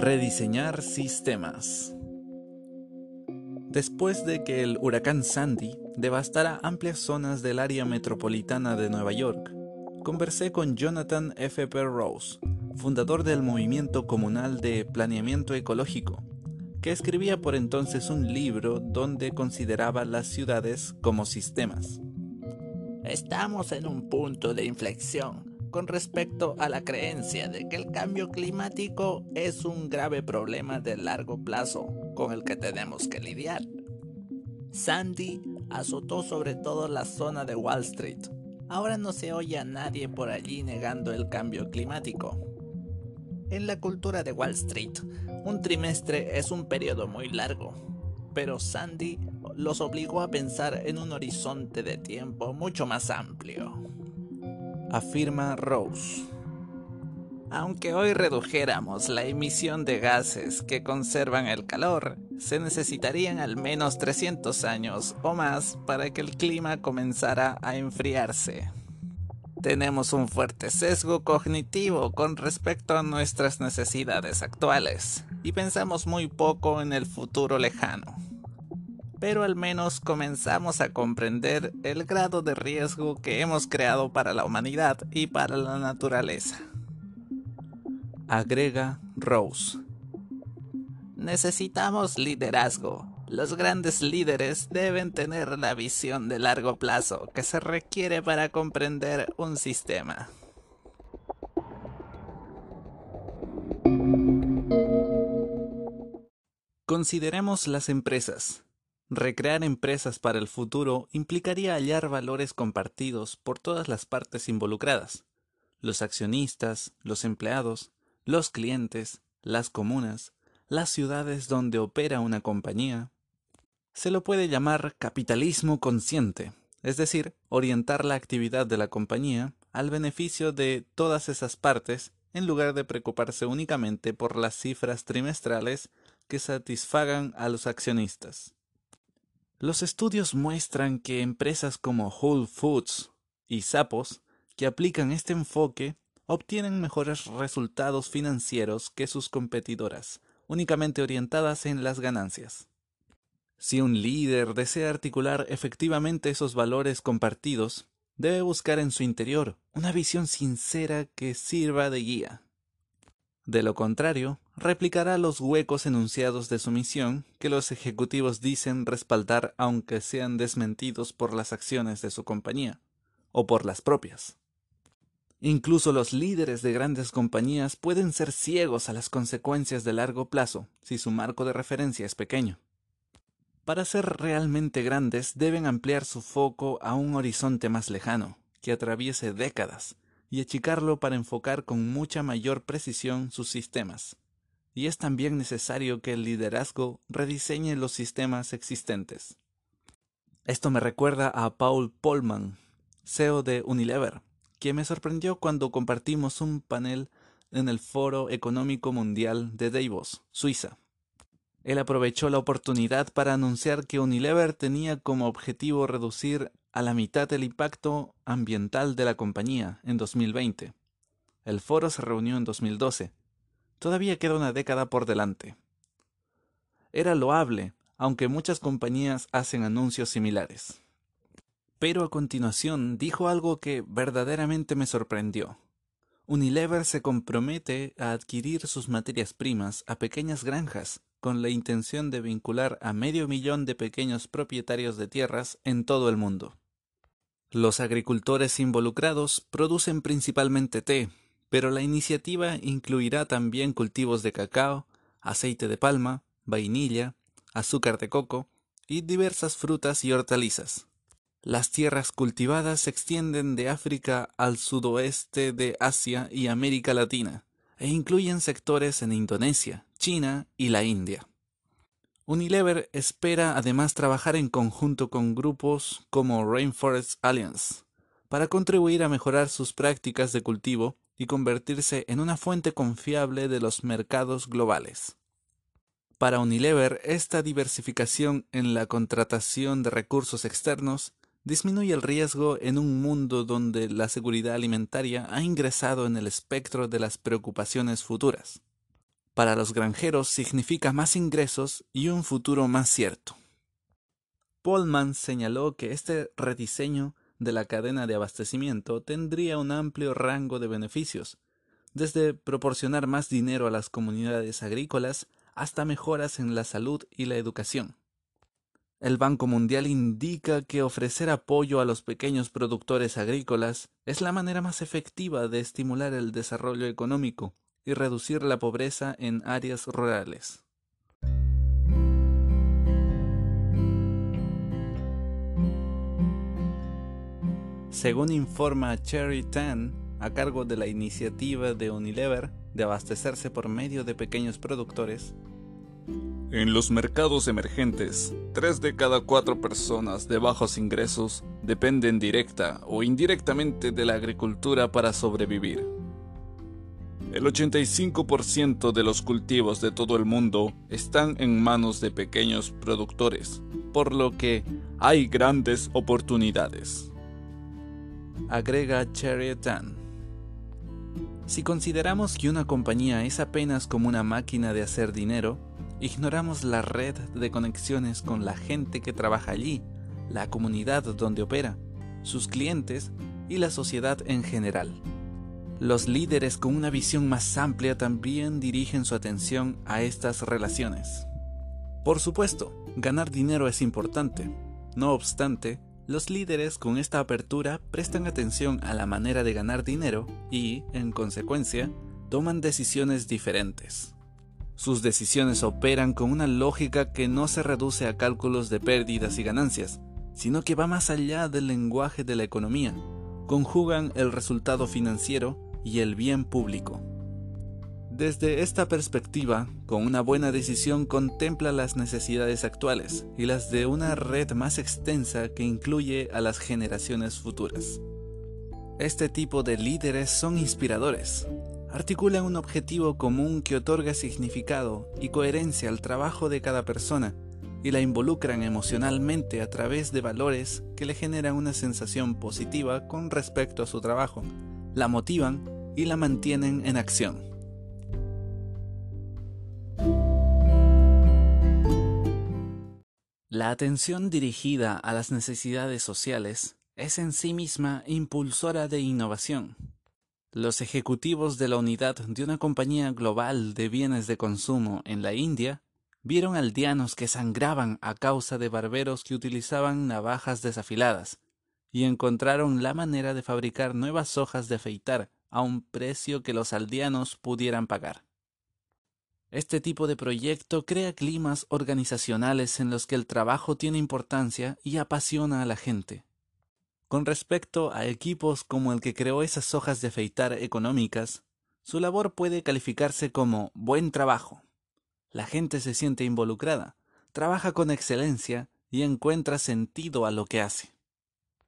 Rediseñar sistemas. Después de que el huracán Sandy devastara amplias zonas del área metropolitana de Nueva York, conversé con Jonathan F. Rose, fundador del movimiento comunal de planeamiento ecológico, que escribía por entonces un libro donde consideraba las ciudades como sistemas. Estamos en un punto de inflexión con respecto a la creencia de que el cambio climático es un grave problema de largo plazo con el que tenemos que lidiar. Sandy azotó sobre todo la zona de Wall Street. Ahora no se oye a nadie por allí negando el cambio climático. En la cultura de Wall Street, un trimestre es un periodo muy largo, pero Sandy los obligó a pensar en un horizonte de tiempo mucho más amplio afirma Rose. Aunque hoy redujéramos la emisión de gases que conservan el calor, se necesitarían al menos 300 años o más para que el clima comenzara a enfriarse. Tenemos un fuerte sesgo cognitivo con respecto a nuestras necesidades actuales y pensamos muy poco en el futuro lejano pero al menos comenzamos a comprender el grado de riesgo que hemos creado para la humanidad y para la naturaleza. Agrega Rose. Necesitamos liderazgo. Los grandes líderes deben tener la visión de largo plazo que se requiere para comprender un sistema. Consideremos las empresas. Recrear empresas para el futuro implicaría hallar valores compartidos por todas las partes involucradas, los accionistas, los empleados, los clientes, las comunas, las ciudades donde opera una compañía. Se lo puede llamar capitalismo consciente, es decir, orientar la actividad de la compañía al beneficio de todas esas partes en lugar de preocuparse únicamente por las cifras trimestrales que satisfagan a los accionistas. Los estudios muestran que empresas como Whole Foods y Sapos, que aplican este enfoque, obtienen mejores resultados financieros que sus competidoras, únicamente orientadas en las ganancias. Si un líder desea articular efectivamente esos valores compartidos, debe buscar en su interior una visión sincera que sirva de guía. De lo contrario, replicará los huecos enunciados de su misión que los ejecutivos dicen respaldar aunque sean desmentidos por las acciones de su compañía, o por las propias. Incluso los líderes de grandes compañías pueden ser ciegos a las consecuencias de largo plazo si su marco de referencia es pequeño. Para ser realmente grandes deben ampliar su foco a un horizonte más lejano, que atraviese décadas, y achicarlo para enfocar con mucha mayor precisión sus sistemas. Y es también necesario que el liderazgo rediseñe los sistemas existentes. Esto me recuerda a Paul Polman, CEO de Unilever, quien me sorprendió cuando compartimos un panel en el Foro Económico Mundial de Davos, Suiza. Él aprovechó la oportunidad para anunciar que Unilever tenía como objetivo reducir a la mitad el impacto ambiental de la compañía en 2020. El foro se reunió en 2012. Todavía queda una década por delante. Era loable, aunque muchas compañías hacen anuncios similares. Pero a continuación dijo algo que verdaderamente me sorprendió. Unilever se compromete a adquirir sus materias primas a pequeñas granjas con la intención de vincular a medio millón de pequeños propietarios de tierras en todo el mundo. Los agricultores involucrados producen principalmente té, pero la iniciativa incluirá también cultivos de cacao, aceite de palma, vainilla, azúcar de coco y diversas frutas y hortalizas. Las tierras cultivadas se extienden de África al sudoeste de Asia y América Latina, e incluyen sectores en Indonesia, China y la India. Unilever espera además trabajar en conjunto con grupos como Rainforest Alliance para contribuir a mejorar sus prácticas de cultivo y convertirse en una fuente confiable de los mercados globales. Para Unilever, esta diversificación en la contratación de recursos externos disminuye el riesgo en un mundo donde la seguridad alimentaria ha ingresado en el espectro de las preocupaciones futuras. Para los granjeros significa más ingresos y un futuro más cierto. Polman señaló que este rediseño de la cadena de abastecimiento tendría un amplio rango de beneficios, desde proporcionar más dinero a las comunidades agrícolas hasta mejoras en la salud y la educación. El Banco Mundial indica que ofrecer apoyo a los pequeños productores agrícolas es la manera más efectiva de estimular el desarrollo económico y reducir la pobreza en áreas rurales. Según informa Cherry Tan, a cargo de la iniciativa de Unilever de abastecerse por medio de pequeños productores, en los mercados emergentes, tres de cada cuatro personas de bajos ingresos dependen directa o indirectamente de la agricultura para sobrevivir. El 85% de los cultivos de todo el mundo están en manos de pequeños productores, por lo que hay grandes oportunidades. Agrega Tan. Si consideramos que una compañía es apenas como una máquina de hacer dinero, Ignoramos la red de conexiones con la gente que trabaja allí, la comunidad donde opera, sus clientes y la sociedad en general. Los líderes con una visión más amplia también dirigen su atención a estas relaciones. Por supuesto, ganar dinero es importante. No obstante, los líderes con esta apertura prestan atención a la manera de ganar dinero y, en consecuencia, toman decisiones diferentes. Sus decisiones operan con una lógica que no se reduce a cálculos de pérdidas y ganancias, sino que va más allá del lenguaje de la economía. Conjugan el resultado financiero y el bien público. Desde esta perspectiva, con una buena decisión contempla las necesidades actuales y las de una red más extensa que incluye a las generaciones futuras. Este tipo de líderes son inspiradores, articulan un objetivo común que otorga significado y coherencia al trabajo de cada persona y la involucran emocionalmente a través de valores que le generan una sensación positiva con respecto a su trabajo, la motivan y la mantienen en acción. La atención dirigida a las necesidades sociales es en sí misma impulsora de innovación. Los ejecutivos de la unidad de una compañía global de bienes de consumo en la India vieron aldeanos que sangraban a causa de barberos que utilizaban navajas desafiladas y encontraron la manera de fabricar nuevas hojas de afeitar a un precio que los aldeanos pudieran pagar. Este tipo de proyecto crea climas organizacionales en los que el trabajo tiene importancia y apasiona a la gente. Con respecto a equipos como el que creó esas hojas de afeitar económicas, su labor puede calificarse como buen trabajo. La gente se siente involucrada, trabaja con excelencia y encuentra sentido a lo que hace.